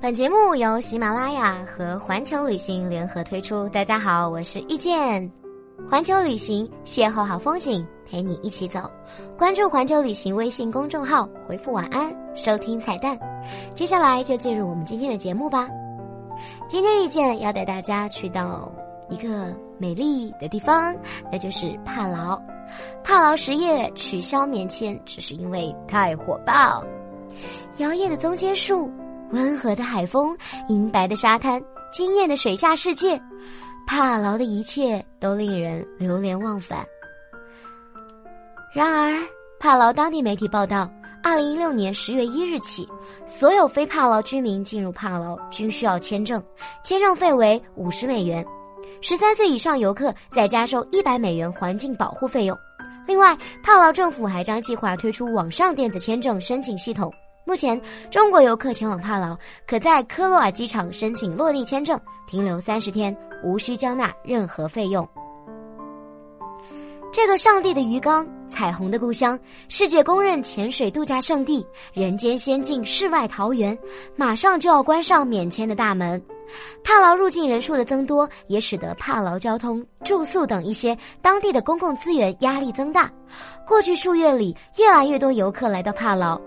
本节目由喜马拉雅和环球旅行联合推出。大家好，我是遇见，环球旅行邂逅好风景，陪你一起走。关注环球旅行微信公众号，回复晚安，收听彩蛋。接下来就进入我们今天的节目吧。今天遇见要带大家去到一个美丽的地方，那就是帕劳。帕劳实业取消免签，只是因为太火爆。摇曳的棕榈树，温和的海风，银白的沙滩，惊艳的水下世界，帕劳的一切都令人流连忘返。然而，帕劳当地媒体报道，二零一六年十月一日起，所有非帕劳居民进入帕劳均需要签证，签证费为五十美元。十三岁以上游客再加收一百美元环境保护费用。另外，帕劳政府还将计划推出网上电子签证申请系统。目前，中国游客前往帕劳可在科罗尔机场申请落地签证，停留三十天，无需交纳任何费用。这个上帝的鱼缸、彩虹的故乡、世界公认潜水度假胜地、人间仙境、世外桃源，马上就要关上免签的大门。帕劳入境人数的增多，也使得帕劳交通、住宿等一些当地的公共资源压力增大。过去数月里，越来越多游客来到帕劳，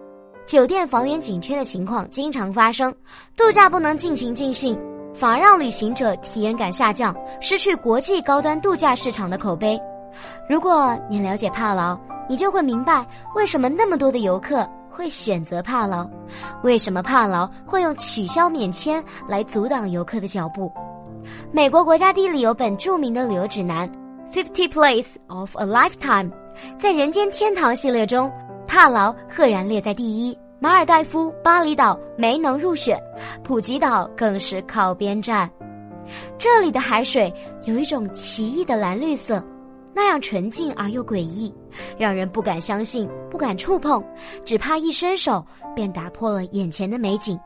酒店房源紧缺的情况经常发生，度假不能尽情尽兴，反而让旅行者体验感下降，失去国际高端度假市场的口碑。如果你了解帕劳，你就会明白为什么那么多的游客。会选择帕劳，为什么帕劳会用取消免签来阻挡游客的脚步？美国国家地理有本著名的旅游指南《Fifty Place of a Lifetime》，在人间天堂系列中，帕劳赫然列在第一。马尔代夫、巴厘岛没能入选，普吉岛更是靠边站。这里的海水有一种奇异的蓝绿色。那样纯净而又诡异，让人不敢相信，不敢触碰，只怕一伸手便打破了眼前的美景。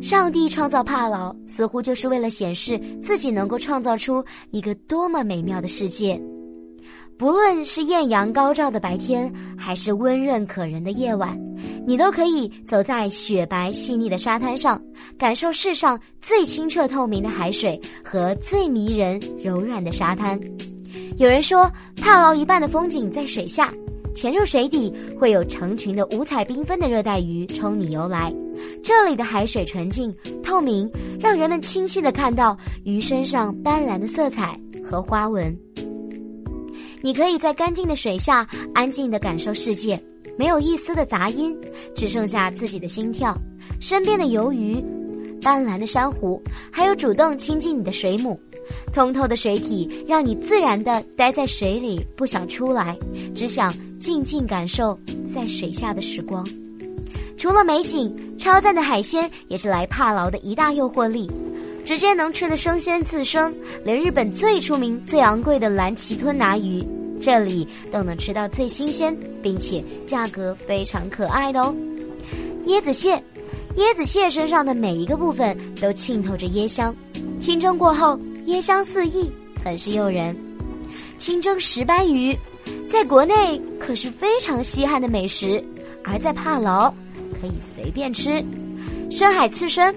上帝创造帕劳，似乎就是为了显示自己能够创造出一个多么美妙的世界。不论是艳阳高照的白天，还是温润可人的夜晚，你都可以走在雪白细腻的沙滩上，感受世上最清澈透明的海水和最迷人柔软的沙滩。有人说，帕劳一半的风景在水下，潜入水底会有成群的五彩缤纷的热带鱼冲你游来。这里的海水纯净透明，让人们清晰的看到鱼身上斑斓的色彩和花纹。你可以在干净的水下安静的感受世界，没有一丝的杂音，只剩下自己的心跳。身边的游鱼、斑斓的珊瑚，还有主动亲近你的水母，通透的水体让你自然地待在水里，不想出来，只想静静感受在水下的时光。除了美景，超赞的海鲜也是来帕劳的一大诱惑力。直接能吃的生鲜刺身，连日本最出名、最昂贵的蓝鳍吞拿鱼，这里都能吃到最新鲜，并且价格非常可爱的哦。椰子蟹，椰子蟹身上的每一个部分都浸透着椰香，清蒸过后椰香四溢，很是诱人。清蒸石斑鱼，在国内可是非常稀罕的美食，而在帕劳可以随便吃。深海刺身。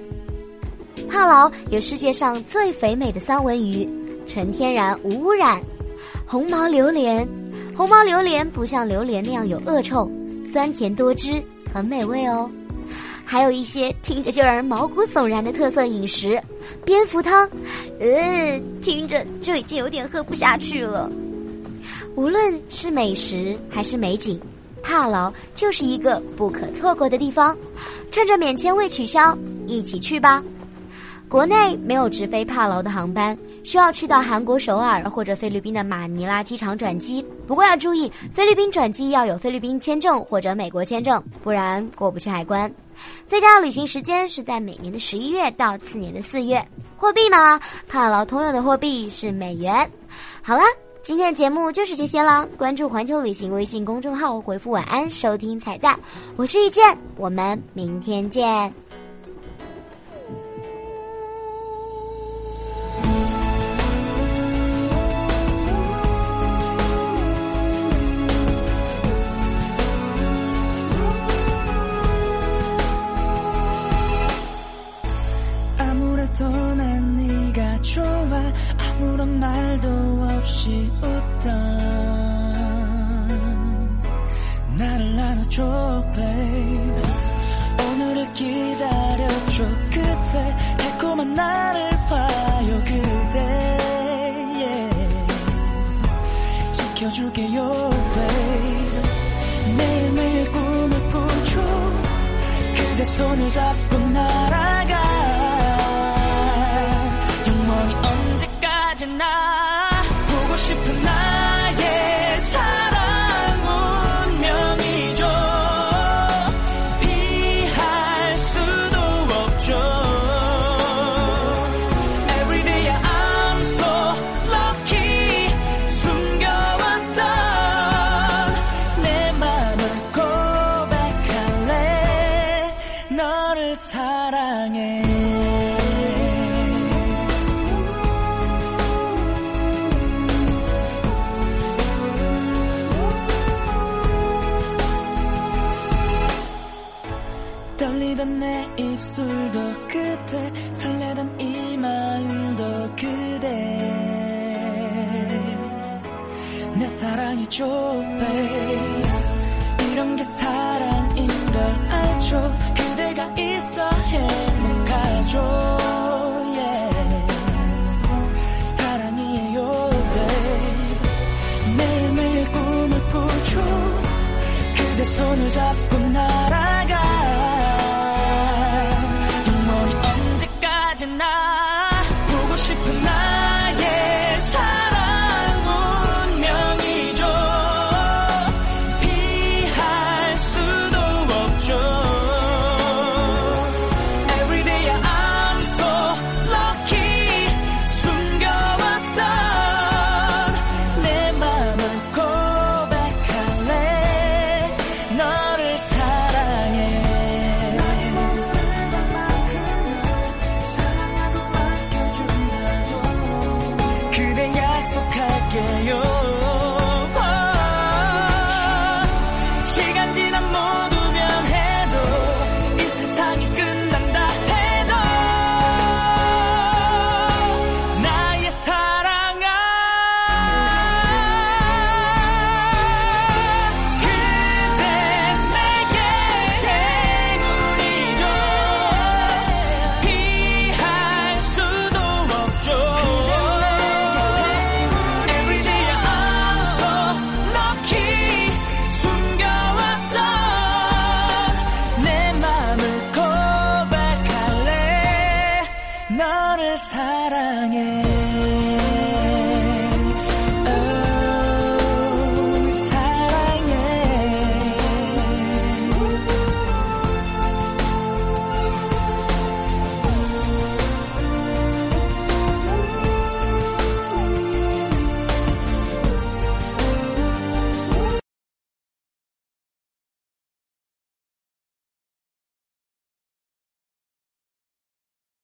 帕劳有世界上最肥美的三文鱼，纯天然无污染。红毛榴莲，红毛榴莲不像榴莲那样有恶臭，酸甜多汁，很美味哦。还有一些听着就让人毛骨悚然的特色饮食，蝙蝠汤，呃，听着就已经有点喝不下去了。无论是美食还是美景，帕劳就是一个不可错过的地方。趁着免签未取消，一起去吧。国内没有直飞帕劳的航班，需要去到韩国首尔或者菲律宾的马尼拉机场转机。不过要注意，菲律宾转机要有菲律宾签证或者美国签证，不然过不去海关。最佳旅行时间是在每年的十一月到次年的四月。货币嘛，帕劳通用的货币是美元。好了，今天的节目就是这些了。关注环球旅行微信公众号，回复晚安收听彩蛋。我是遇见，我们明天见。 같이 웃던 나를 안아줘 babe. 오늘을 기다려줘 그대. 달콤한 나를 봐요 그대. Yeah. 지켜줄게요 babe. 매일매일 꿈을 꾸죠. 그대 손을 잡고 날아 사랑이죠 babe 이런 게 사랑인 걸 알죠. 그대가 있어 행복하죠. Yeah. 사랑이에요 babe. 매일매일 꿈을 꾸죠. 그대 손을 잡고